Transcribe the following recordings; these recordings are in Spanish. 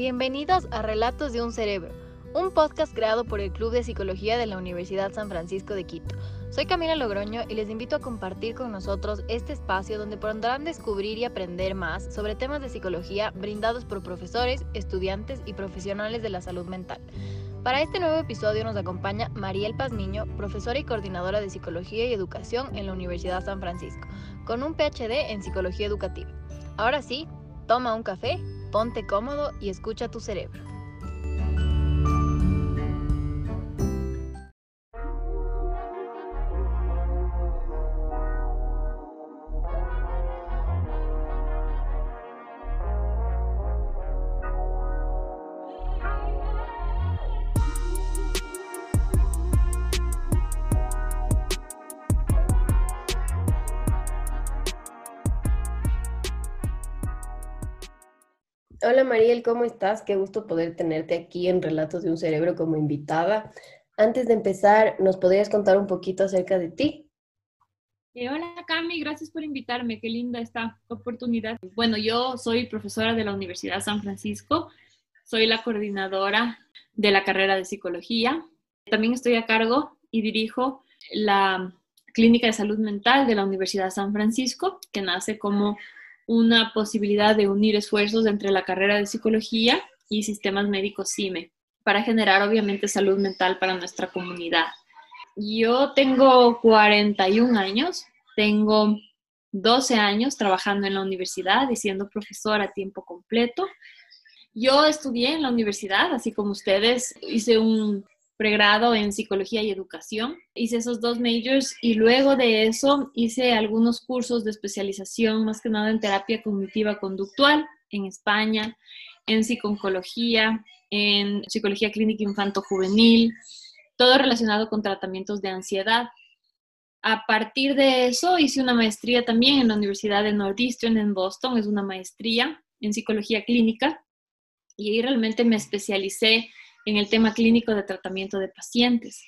Bienvenidos a Relatos de un Cerebro, un podcast creado por el Club de Psicología de la Universidad San Francisco de Quito. Soy Camila Logroño y les invito a compartir con nosotros este espacio donde podrán descubrir y aprender más sobre temas de psicología brindados por profesores, estudiantes y profesionales de la salud mental. Para este nuevo episodio nos acompaña Mariel Pazmiño, profesora y coordinadora de Psicología y Educación en la Universidad San Francisco, con un PhD en Psicología Educativa. Ahora sí, toma un café, ponte cómodo y escucha tu cerebro. Hola Mariel, ¿cómo estás? Qué gusto poder tenerte aquí en Relatos de un Cerebro como invitada. Antes de empezar, ¿nos podrías contar un poquito acerca de ti? Eh, hola Cami, gracias por invitarme, qué linda esta oportunidad. Bueno, yo soy profesora de la Universidad San Francisco, soy la coordinadora de la carrera de psicología. También estoy a cargo y dirijo la Clínica de Salud Mental de la Universidad San Francisco, que nace como una posibilidad de unir esfuerzos entre la carrera de psicología y sistemas médicos CIME para generar obviamente salud mental para nuestra comunidad. Yo tengo 41 años, tengo 12 años trabajando en la universidad y siendo profesora a tiempo completo. Yo estudié en la universidad, así como ustedes, hice un pregrado en psicología y educación. Hice esos dos majors y luego de eso hice algunos cursos de especialización, más que nada en terapia cognitiva conductual en España, en psiconcología, en psicología clínica infanto-juvenil, todo relacionado con tratamientos de ansiedad. A partir de eso hice una maestría también en la Universidad de Northeastern en Boston, es una maestría en psicología clínica y ahí realmente me especialicé en el tema clínico de tratamiento de pacientes.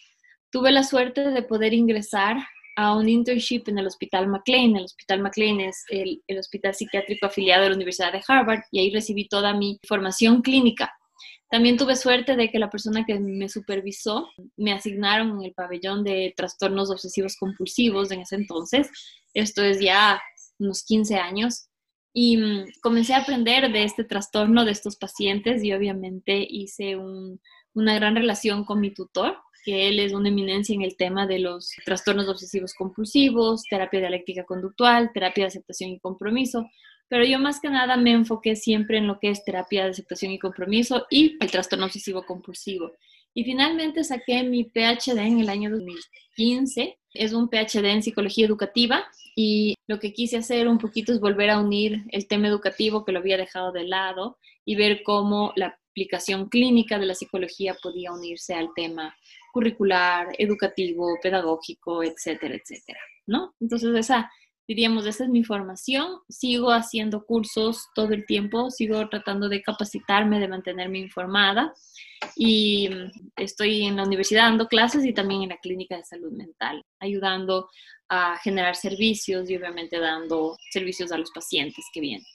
Tuve la suerte de poder ingresar a un internship en el Hospital McLean. El Hospital McLean es el, hospital psiquiátrico afiliado a la Universidad de Harvard y ahí recibí toda mi formación clínica. También tuve suerte de que la persona que me supervisó me asignaron en el pabellón de trastornos obsesivos compulsivos en ese entonces. Esto es ya unos 15 años. Y mm, comencé a aprender de este trastorno de estos pacientes y obviamente hice una gran relación con mi tutor, que él es una eminencia en el tema de los trastornos obsesivos compulsivos, terapia dialéctica conductual, terapia de aceptación y compromiso. Pero yo más que nada me enfoqué siempre en lo que es terapia de aceptación y compromiso y el trastorno obsesivo compulsivo. Y finalmente saqué mi PhD en el año 2015. Es un PhD en psicología educativa y lo que quise hacer un poquito es volver a unir el tema educativo que lo había dejado de lado y ver cómo la aplicación clínica de la psicología podía unirse al tema curricular, educativo, pedagógico, etcétera, etcétera, ¿no? Entonces esa diríamos, esa es mi formación, sigo haciendo cursos todo el tiempo, sigo tratando de capacitarme, de mantenerme informada y estoy en la universidad dando clases y también en la clínica de salud mental, ayudando a generar servicios y obviamente dando servicios a los pacientes que vienen.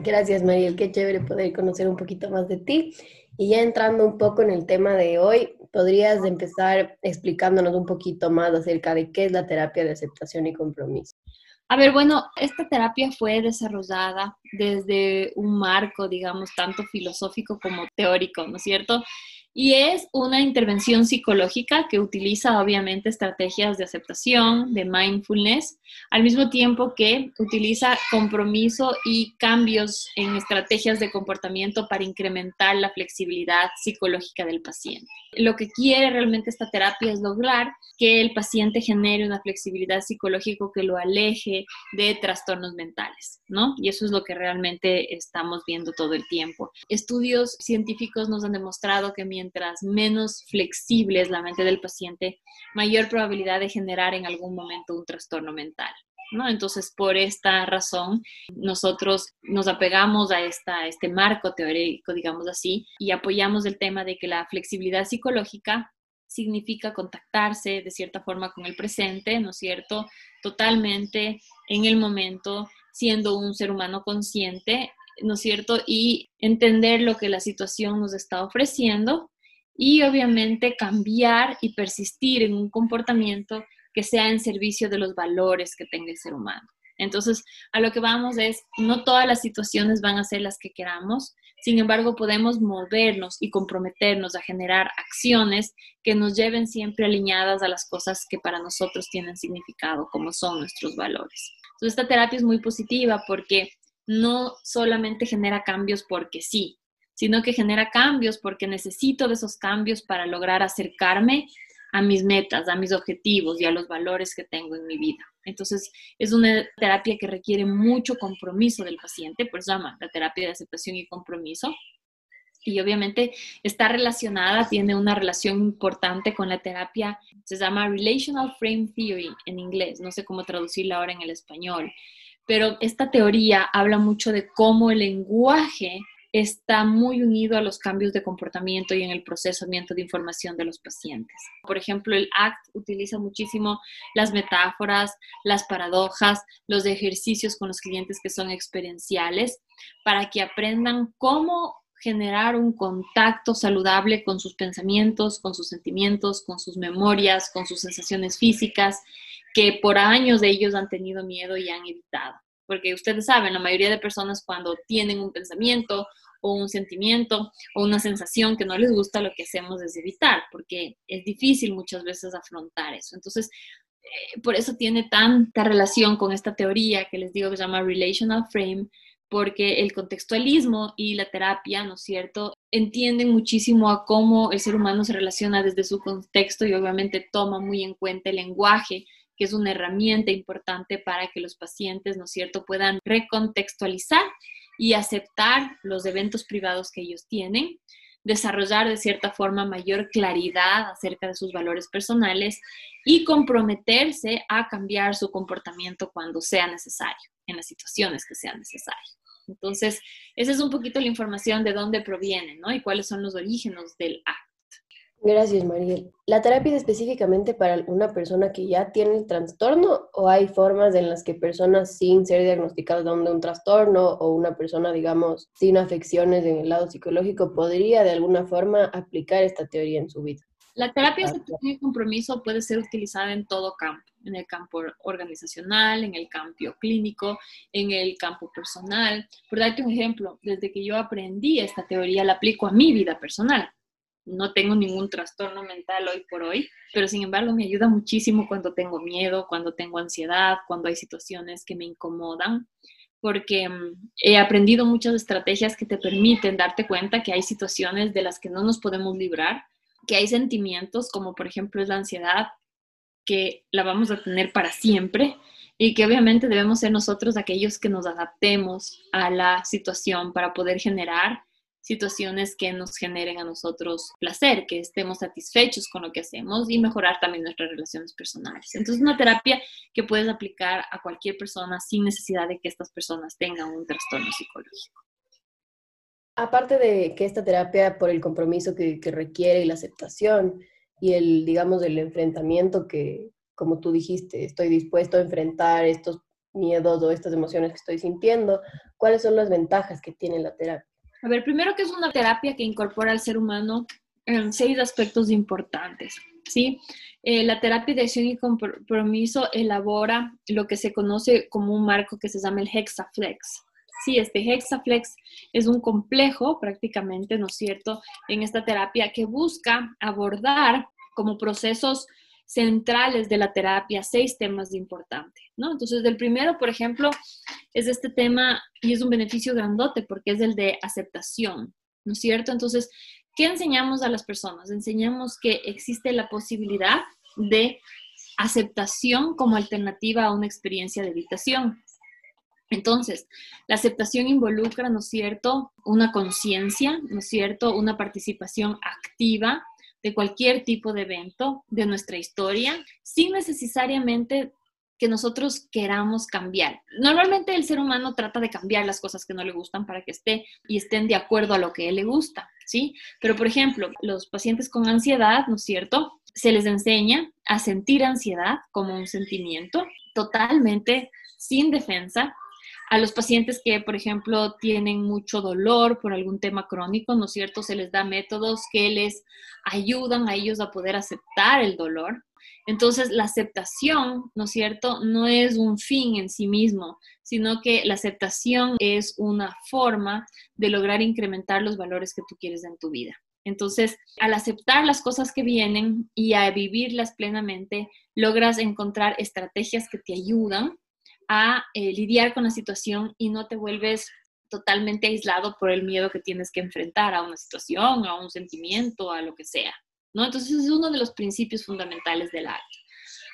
Gracias, Mariel. Qué chévere poder conocer un poquito más de ti. Y ya entrando un poco en el tema de hoy, ¿podrías empezar explicándonos un poquito más acerca de qué es la terapia de aceptación y compromiso? A ver, bueno, esta terapia fue desarrollada desde un marco, digamos, tanto filosófico como teórico, ¿no es cierto? Y es una intervención psicológica que utiliza obviamente estrategias de aceptación, de mindfulness, al mismo tiempo que utiliza compromiso y cambios en estrategias de comportamiento para incrementar la flexibilidad psicológica del paciente. Lo que quiere realmente esta terapia es lograr que el paciente genere una flexibilidad psicológica que lo aleje de trastornos mentales, ¿no? Y eso es lo que realmente estamos viendo todo el tiempo. Estudios científicos nos han demostrado que mientras mientras menos flexible es la mente del paciente, mayor probabilidad de generar en algún momento un trastorno mental. ¿no? Entonces, por esta razón, nosotros nos apegamos a, esta, a este marco teórico, digamos así, y apoyamos el tema de que la flexibilidad psicológica significa contactarse de cierta forma con el presente, ¿no es cierto? Totalmente en el momento, siendo un ser humano consciente ¿no es cierto? Y entender lo que la situación nos está ofreciendo y obviamente cambiar y persistir en un comportamiento que sea en servicio de los valores que tenga el ser humano. Entonces, a lo que vamos es, no todas las situaciones van a ser las que queramos, sin embargo, podemos movernos y comprometernos a generar acciones que nos lleven siempre alineadas a las cosas que para nosotros tienen significado, como son nuestros valores. Entonces, esta terapia es muy positiva porque no solamente genera cambios porque sí, sino que genera cambios porque necesito de esos cambios para lograr acercarme a mis metas, a mis objetivos y a los valores que tengo en mi vida. Entonces, es una terapia que requiere mucho compromiso del paciente, por eso llama la terapia de aceptación y compromiso. Y obviamente está relacionada, tiene una relación importante con la terapia, se llama Relational Frame Theory en inglés, no sé cómo traducirla ahora en el español, pero esta teoría habla mucho de cómo el lenguaje está muy unido a los cambios de comportamiento y en el procesamiento de información de los pacientes. Por ejemplo, el ACT utiliza muchísimo las metáforas, las paradojas, los ejercicios con los clientes que son experienciales para que aprendan cómo generar un contacto saludable con sus pensamientos, con sus sentimientos, con sus memorias, con sus sensaciones físicas, que por años de ellos han tenido miedo y han evitado porque ustedes saben, la mayoría de personas cuando tienen un pensamiento un sentimiento o una sensación que no les gusta, lo que hacemos es evitar, porque es difícil muchas veces afrontar eso. Entonces, eh, por eso tiene tanta relación con esta teoría que les digo que se llama Relational Frame, porque el contextualismo y la terapia, ¿no es cierto?, entienden muchísimo a cómo el ser humano se relaciona desde su contexto y obviamente toma muy en cuenta el lenguaje que es una herramienta importante para que los pacientes, ¿no es cierto?, puedan recontextualizar y aceptar los eventos privados que ellos tienen, desarrollar de cierta forma mayor claridad acerca de sus valores personales y comprometerse a cambiar su comportamiento cuando sea necesario, en las situaciones que sean necesarias. Entonces, esa es un poquito la información de dónde proviene, ¿no? Y cuáles son los orígenes del acto. Gracias, Mariel. ¿La terapia es específicamente para una persona que ya tiene el trastorno o hay formas en las que personas sin ser diagnosticadas de un trastorno o una persona, digamos, sin afecciones en el lado psicológico podría de alguna forma aplicar esta teoría en su vida? La terapia de compromiso puede ser utilizada en todo campo, en el campo organizacional, en el campo clínico, en el campo personal. Por darte un ejemplo, desde que yo aprendí esta teoría la aplico a mi vida personal no tengo ningún trastorno mental hoy por hoy, pero sin embargo me ayuda muchísimo cuando tengo miedo, cuando tengo ansiedad, cuando hay situaciones que me incomodan, porque mm, he aprendido muchas estrategias que te permiten darte cuenta que hay situaciones de las que no nos podemos librar, que hay sentimientos como por ejemplo es la ansiedad, que la vamos a tener para siempre y que obviamente debemos ser nosotros aquellos que nos adaptemos a la situación para poder generar situaciones que nos generen a nosotros placer, que estemos satisfechos con lo que hacemos y mejorar también nuestras relaciones personales. Entonces, una terapia que puedes aplicar a cualquier persona sin necesidad de que estas personas tengan un trastorno psicológico. Aparte de que esta terapia, por el compromiso que, que requiere y la aceptación y el, digamos, el enfrentamiento que, como tú dijiste, estoy dispuesto a enfrentar estos miedos o estas emociones que estoy sintiendo, ¿cuáles son las ventajas que tiene la terapia? A ver, primero que es una terapia que incorpora al ser humano en seis aspectos importantes, ¿sí? Eh, la terapia de acción y compromiso elabora lo que se conoce como un marco que se llama el Hexaflex. Sí, este Hexaflex es un complejo prácticamente, ¿no es cierto?, en esta terapia que busca abordar como procesos centrales de la terapia, seis temas importantes, ¿no? Entonces, el primero, por ejemplo, es este tema y es un beneficio grandote porque es el de aceptación, ¿no es cierto? Entonces, ¿qué enseñamos a las personas? Enseñamos que existe la posibilidad de aceptación como alternativa a una experiencia de evitación. Entonces, la aceptación involucra, ¿no es cierto?, una conciencia, ¿no es cierto?, una participación activa de cualquier tipo de evento de nuestra historia, sin necesariamente que nosotros queramos cambiar. Normalmente el ser humano trata de cambiar las cosas que no le gustan para que esté y estén de acuerdo a lo que él le gusta, ¿sí? Pero por ejemplo, los pacientes con ansiedad, ¿no es cierto? Se les enseña a sentir ansiedad como un sentimiento totalmente sin defensa, A los pacientes que, por ejemplo, tienen mucho dolor por algún tema crónico, ¿no es cierto? Se les da métodos que les ayudan a ellos a poder aceptar el dolor. Entonces, la aceptación, ¿no es cierto?, no es un fin en sí mismo, sino que la aceptación es una forma de lograr incrementar los valores que tú quieres en tu vida. Entonces, al aceptar las cosas que vienen y a vivirlas plenamente, logras encontrar estrategias que te ayudan a eh, lidiar con la situación y no te vuelves totalmente aislado por el miedo que tienes que enfrentar a una situación, a un sentimiento, a lo que sea. ¿no? Entonces, es uno de los principios fundamentales del arte.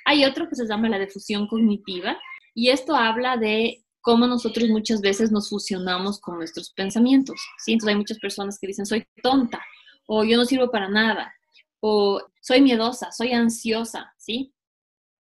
Hay otro que se llama la difusión cognitiva y esto habla de cómo nosotros muchas veces nos fusionamos con nuestros pensamientos. ¿sí? Entonces hay muchas personas que dicen, soy tonta, o yo no sirvo para nada, o soy miedosa, soy ansiosa, ¿sí?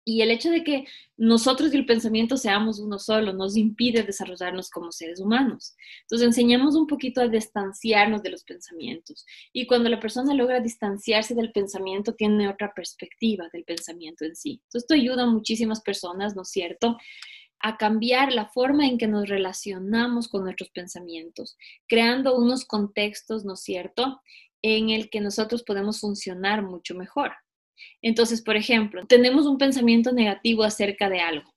Y el hecho de que nosotros y el pensamiento seamos uno solo nos impide desarrollarnos como seres humanos. Entonces enseñamos un poquito a distanciarnos de los pensamientos. Y cuando la persona logra distanciarse del pensamiento, tiene otra perspectiva del pensamiento en sí. Entonces esto ayuda a muchísimas personas, ¿no es cierto? a cambiar la forma en que nos relacionamos con nuestros pensamientos, creando unos contextos, ¿no es cierto?, en el que nosotros podemos funcionar mucho mejor. Entonces, por ejemplo, tenemos un pensamiento negativo acerca de algo.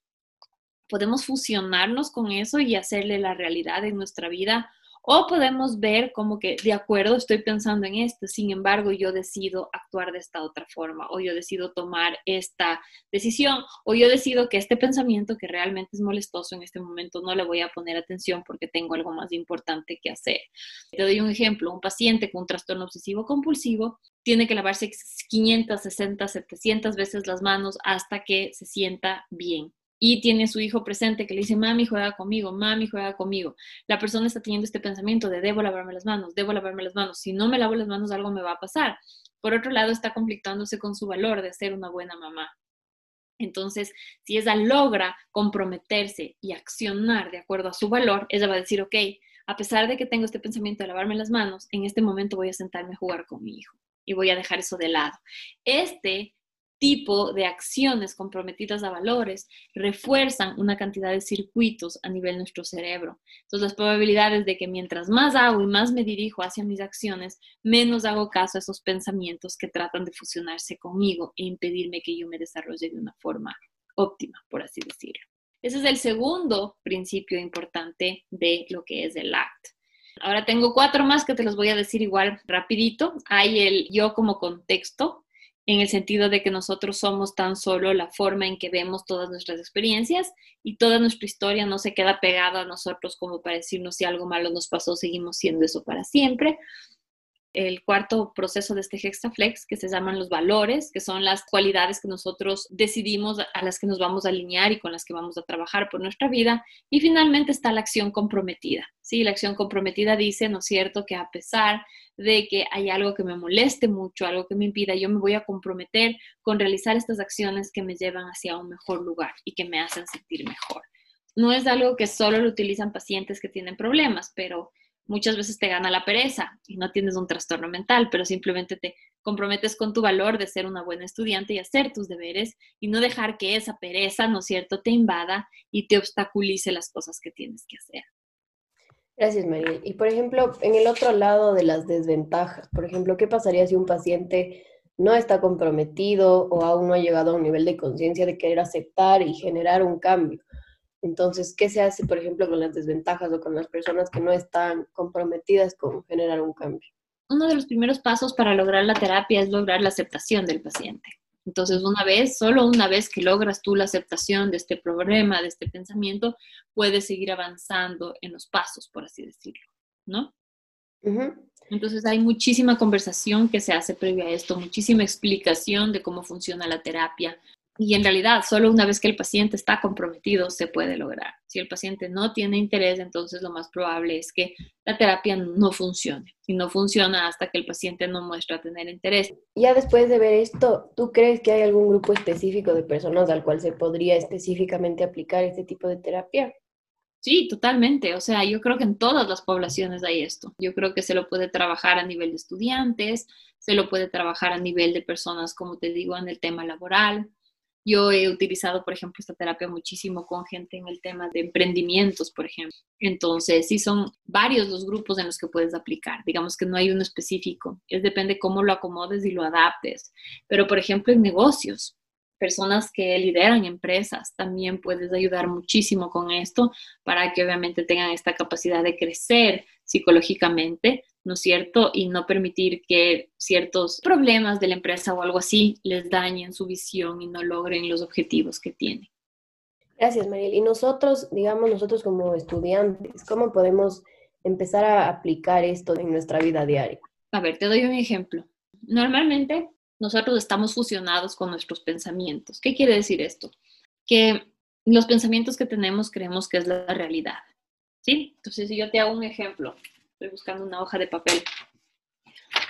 Podemos fusionarnos con eso y hacerle la realidad en nuestra vida o podemos ver como que, de acuerdo, estoy pensando en esto, sin embargo, yo decido actuar de esta otra forma, o yo decido tomar esta decisión, o yo decido que este pensamiento que realmente es molestoso en este momento no le voy a poner atención porque tengo algo más importante que hacer. Te doy un ejemplo, un paciente con un trastorno obsesivo compulsivo tiene que lavarse 500, 60, 700 veces las manos hasta que se sienta bien y tiene su hijo presente que le dice, mami, juega conmigo, mami, juega conmigo. La persona está teniendo este pensamiento de debo lavarme las manos, debo lavarme las manos. Si no me lavo las manos, algo me va a pasar. Por otro lado, está conflictándose con su valor de ser una buena mamá. Entonces, si ella logra comprometerse y accionar de acuerdo a su valor, ella va a decir, ok, a pesar de que tengo este pensamiento de lavarme las manos, en este momento voy a sentarme a jugar con mi hijo y voy a dejar eso de lado. Este tipo de acciones comprometidas a valores refuerzan una cantidad de circuitos a nivel de nuestro cerebro. Entonces, las probabilidades de que mientras más hago y más me dirijo hacia mis acciones, menos hago caso a esos pensamientos que tratan de fusionarse conmigo e impedirme que yo me desarrolle de una forma óptima, por así decirlo. Ese es el segundo principio importante de lo que es el ACT. Ahora tengo cuatro más que te los voy a decir igual rapidito. Hay el yo como contexto, en el sentido de que nosotros somos tan solo la forma en que vemos todas nuestras experiencias y toda nuestra historia no se queda pegada a nosotros como para decirnos si algo malo nos pasó, seguimos siendo eso para siempre, el cuarto proceso de este Hexaflex, que se llaman los valores, que son las cualidades que nosotros decidimos a las que nos vamos a alinear y con las que vamos a trabajar por nuestra vida. Y finalmente está la acción comprometida. Sí, la acción comprometida dice, ¿no es cierto?, que a pesar de que hay algo que me moleste mucho, algo que me impida, yo me voy a comprometer con realizar estas acciones que me llevan hacia un mejor lugar y que me hacen sentir mejor. No es algo que solo lo utilizan pacientes que tienen problemas, pero muchas veces te gana la pereza y no tienes un trastorno mental, pero simplemente te comprometes con tu valor de ser una buena estudiante y hacer tus deberes y no dejar que esa pereza, ¿no es cierto?, te invada y te obstaculice las cosas que tienes que hacer. Gracias, María. Y por ejemplo, en el otro lado de las desventajas, por ejemplo, ¿qué pasaría si un paciente no está comprometido o aún no ha llegado a un nivel de conciencia de querer aceptar y generar un cambio? Entonces, ¿qué se hace, por ejemplo, con las desventajas o con las personas que no están comprometidas con generar un cambio? Uno de los primeros pasos para lograr la terapia es lograr la aceptación del paciente. Entonces, una vez, solo una vez que logras tú la aceptación de este problema, de este pensamiento, puedes seguir avanzando en los pasos, por así decirlo, ¿no? Entonces, hay muchísima conversación que se hace previo a esto, muchísima explicación de cómo funciona la terapia, y en realidad, solo una vez que el paciente está comprometido se puede lograr. Si el paciente no tiene interés, entonces lo más probable es que la terapia no funcione. Y no funciona hasta que el paciente no muestra tener interés. Ya después de ver esto, ¿tú crees que hay algún grupo específico de personas al cual se podría específicamente aplicar este tipo de terapia? Sí, totalmente. O sea, yo creo que en todas las poblaciones hay esto. Yo creo que se lo puede trabajar a nivel de estudiantes, se lo puede trabajar a nivel de personas, como te digo, en el tema laboral Yo he utilizado, por ejemplo, esta terapia muchísimo con gente en el tema de emprendimientos, por ejemplo. Entonces, sí son varios los grupos en los que puedes aplicar. Digamos que no hay uno específico. Es depende cómo lo acomodes y lo adaptes. Pero, por ejemplo, en negocios, personas que lideran empresas, también puedes ayudar muchísimo con esto para que obviamente tengan esta capacidad de crecer psicológicamente, ¿no es cierto? Y no permitir que ciertos problemas de la empresa o algo así les dañen su visión y no logren los objetivos que tienen. Gracias, Mariel. Y nosotros, digamos, nosotros como estudiantes, ¿cómo podemos empezar a aplicar esto en nuestra vida diaria? A ver, te doy un ejemplo. Normalmente nosotros estamos fusionados con nuestros pensamientos. ¿Qué quiere decir esto? Que los pensamientos que tenemos creemos que es la realidad. ¿Sí? Entonces, si yo te hago un ejemplo, buscando una hoja de papel.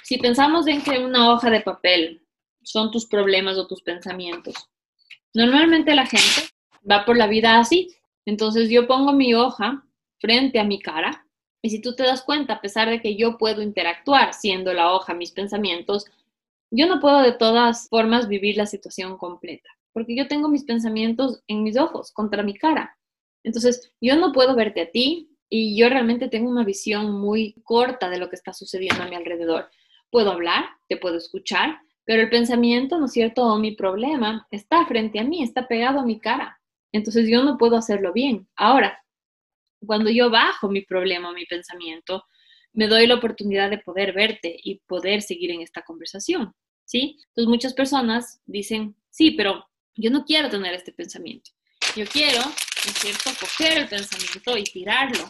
Si pensamos en que una hoja de papel son tus problemas o tus pensamientos, normalmente la gente va por la vida así. Entonces, yo pongo mi hoja frente a mi cara y si tú te das cuenta, a pesar de que yo puedo interactuar siendo la hoja mis pensamientos, yo no puedo de todas formas vivir la situación completa, porque yo tengo mis pensamientos en mis ojos, contra mi cara. Entonces, yo no puedo verte a ti y yo realmente tengo una visión muy corta de lo que está sucediendo a mi alrededor. Puedo hablar, te puedo escuchar, pero el pensamiento, ¿no es cierto? O mi problema está frente a mí, está pegado a mi cara. Entonces yo no puedo hacerlo bien. Ahora, cuando yo bajo mi problema mi pensamiento, me doy la oportunidad de poder verte y poder seguir en esta conversación, ¿sí? Entonces muchas personas dicen, sí, pero yo no quiero tener este pensamiento. Yo quiero, ¿no es cierto?, coger el pensamiento y tirarlo.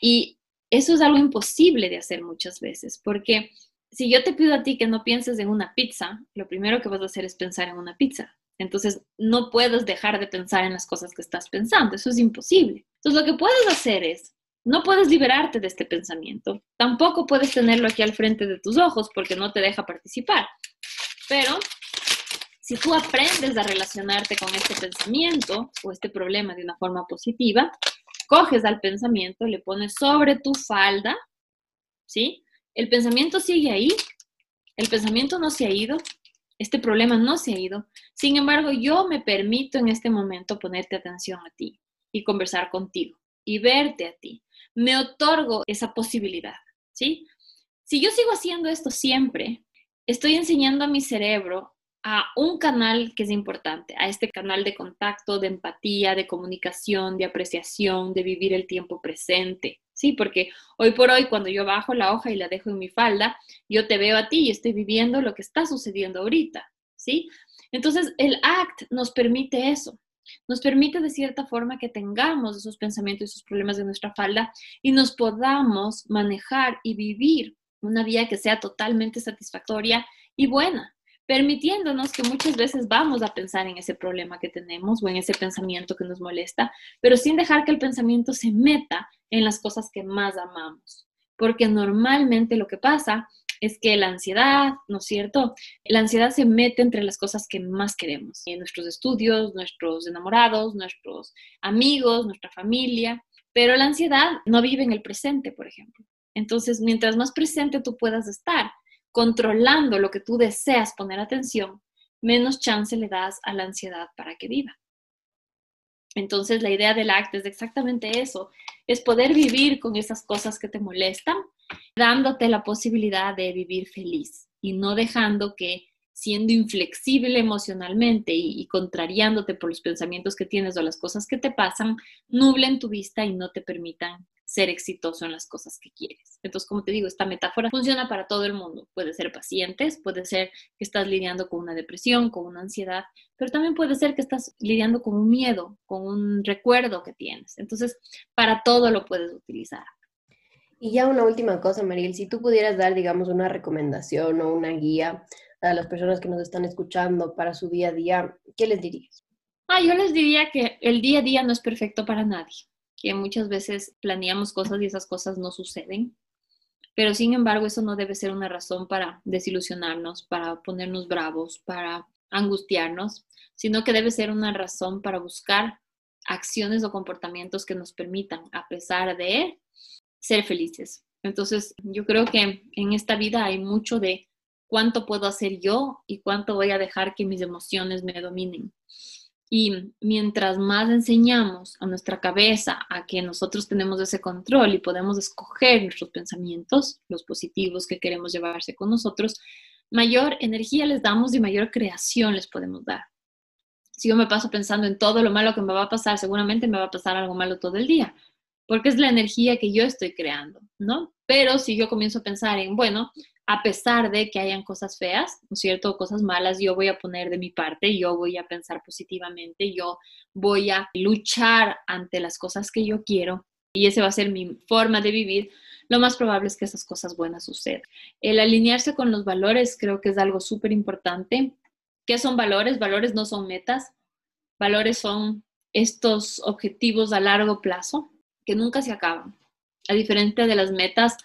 Y eso es algo imposible de hacer muchas veces, porque si yo te pido a ti que no pienses en una pizza, lo primero que vas a hacer es pensar en una pizza. Entonces, no puedes dejar de pensar en las cosas que estás pensando, eso es imposible. Entonces, lo que puedes hacer es no puedes liberarte de este pensamiento. Tampoco puedes tenerlo aquí al frente de tus ojos porque no te deja participar. Pero si tú aprendes a relacionarte con este pensamiento o este problema de una forma positiva, coges al pensamiento, le pones sobre tu falda, ¿sí? El pensamiento sigue ahí, el pensamiento no se ha ido, este problema no se ha ido. Sin embargo, yo me permito en este momento ponerte atención a ti y conversar contigo y verte a ti me otorgo esa posibilidad, ¿sí? Si yo sigo haciendo esto siempre, estoy enseñando a mi cerebro a un canal que es importante, a este canal de contacto, de empatía, de comunicación, de apreciación, de vivir el tiempo presente, ¿sí? Porque hoy por hoy, cuando yo bajo la hoja y la dejo en mi falda, yo te veo a ti y estoy viviendo lo que está sucediendo ahorita, ¿sí? Entonces, el ACT nos permite eso, nos permite de cierta forma que tengamos esos pensamientos y esos problemas de nuestra falda y nos podamos manejar y vivir una vida que sea totalmente satisfactoria y buena, permitiéndonos que muchas veces vamos a pensar en ese problema que tenemos o en ese pensamiento que nos molesta, pero sin dejar que el pensamiento se meta en las cosas que más amamos. Porque normalmente lo que pasa es que la ansiedad, ¿no es cierto? La ansiedad se mete entre las cosas que más queremos, en nuestros estudios, nuestros enamorados, nuestros amigos, nuestra familia, pero la ansiedad no vive en el presente, por ejemplo. Entonces, mientras más presente tú puedas estar, controlando lo que tú deseas poner atención, menos chance le das a la ansiedad para que viva. Entonces, la idea del ACT es exactamente eso, es poder vivir con esas cosas que te molestan, dándote la posibilidad de vivir feliz y no dejando que siendo inflexible emocionalmente y, contrariándote por los pensamientos que tienes o las cosas que te pasan, nublen tu vista y no te permitan ser exitoso en las cosas que quieres. Entonces, como te digo, esta metáfora funciona para todo el mundo. Puede ser pacientes, puede ser que estás lidiando con una depresión, con una ansiedad, pero también puede ser que estás lidiando con un miedo, con un recuerdo que tienes. Entonces, para todo lo puedes utilizar. Y ya una última cosa, Mariel, si tú pudieras dar, digamos, una recomendación o una guía a las personas que nos están escuchando para su día a día, ¿qué les dirías? Ah, yo les diría que el día a día no es perfecto para nadie que muchas veces planeamos cosas y esas cosas no suceden. Pero sin embargo, eso no debe ser una razón para desilusionarnos, para ponernos bravos, para angustiarnos, sino que debe ser una razón para buscar acciones o comportamientos que nos permitan, a pesar de ser felices. Entonces, yo creo que en esta vida hay mucho de cuánto puedo hacer yo y cuánto voy a dejar que mis emociones me dominen. Y mientras más enseñamos a nuestra cabeza a que nosotros tenemos ese control y podemos escoger nuestros pensamientos, los positivos que queremos llevarse con nosotros, mayor energía les damos y mayor creación les podemos dar. Si yo me paso pensando en todo lo malo que me va a pasar, seguramente me va a pasar algo malo todo el día, porque es la energía que yo estoy creando, ¿no? Pero si yo comienzo a pensar en, bueno, a pesar de que hayan cosas feas, ¿no es cierto? Cosas malas, yo voy a poner de mi parte, yo voy a pensar positivamente, yo voy a luchar ante las cosas que yo quiero y esa va a ser mi forma de vivir. Lo más probable es que esas cosas buenas sucedan. El alinearse con los valores creo que es algo súper importante. ¿Qué son valores? Valores no son metas. Valores son estos objetivos a largo plazo que nunca se acaban. A diferencia de las metas,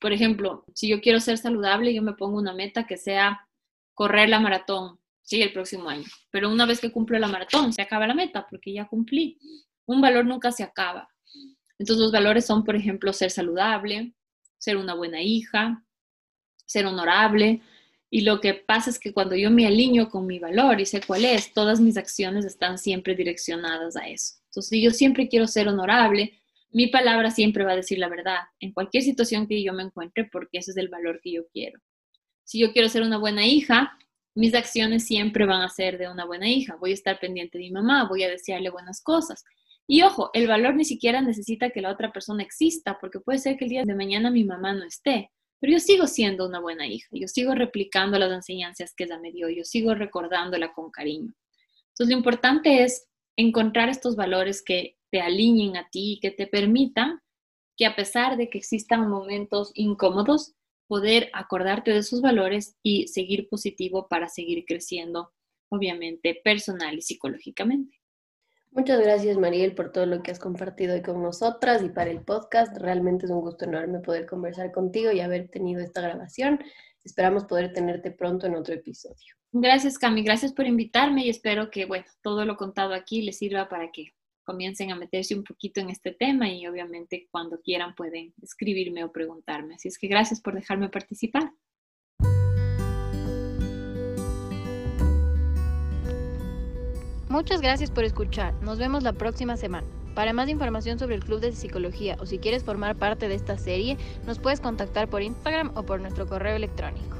por ejemplo, si yo quiero ser saludable, yo me pongo una meta que sea correr la maratón, sí, el próximo año. Pero una vez que cumplo la maratón, se acaba la meta porque ya cumplí. Un valor nunca se acaba. Entonces los valores son, por ejemplo, ser saludable, ser una buena hija, ser honorable. Y lo que pasa es que cuando yo me alineo con mi valor y sé cuál es, todas mis acciones están siempre direccionadas a eso. Entonces, si yo siempre quiero ser honorable, mi palabra siempre va a decir la verdad en cualquier situación que yo me encuentre porque ese es el valor que yo quiero. Si yo quiero ser una buena hija, mis acciones siempre van a ser de una buena hija. Voy a estar pendiente de mi mamá, voy a desearle buenas cosas. Y ojo, el valor ni siquiera necesita que la otra persona exista, porque puede ser que el día de mañana mi mamá no esté, pero yo sigo siendo una buena hija, yo sigo replicando las enseñanzas que ella me dio, yo sigo recordándola con cariño. Entonces, lo importante es encontrar estos valores que te alineen a ti y que te permitan que a pesar de que existan momentos incómodos, poder acordarte de esos valores y seguir positivo para seguir creciendo, obviamente, personal y psicológicamente. Muchas gracias, Mariel, por todo lo que has compartido hoy con nosotras y para el podcast. Realmente es un gusto enorme poder conversar contigo y haber tenido esta grabación. Esperamos poder tenerte pronto en otro episodio. Gracias, Cami. Gracias por invitarme y espero que, bueno, todo lo contado aquí les sirva para que comiencen a meterse un poquito en este tema y obviamente cuando quieran pueden escribirme o preguntarme. Así es que gracias por dejarme participar. Muchas gracias por escuchar. Nos vemos la próxima semana. Para más información sobre el Club de Psicología o si quieres formar parte de esta serie, nos puedes contactar por Instagram o por nuestro correo electrónico.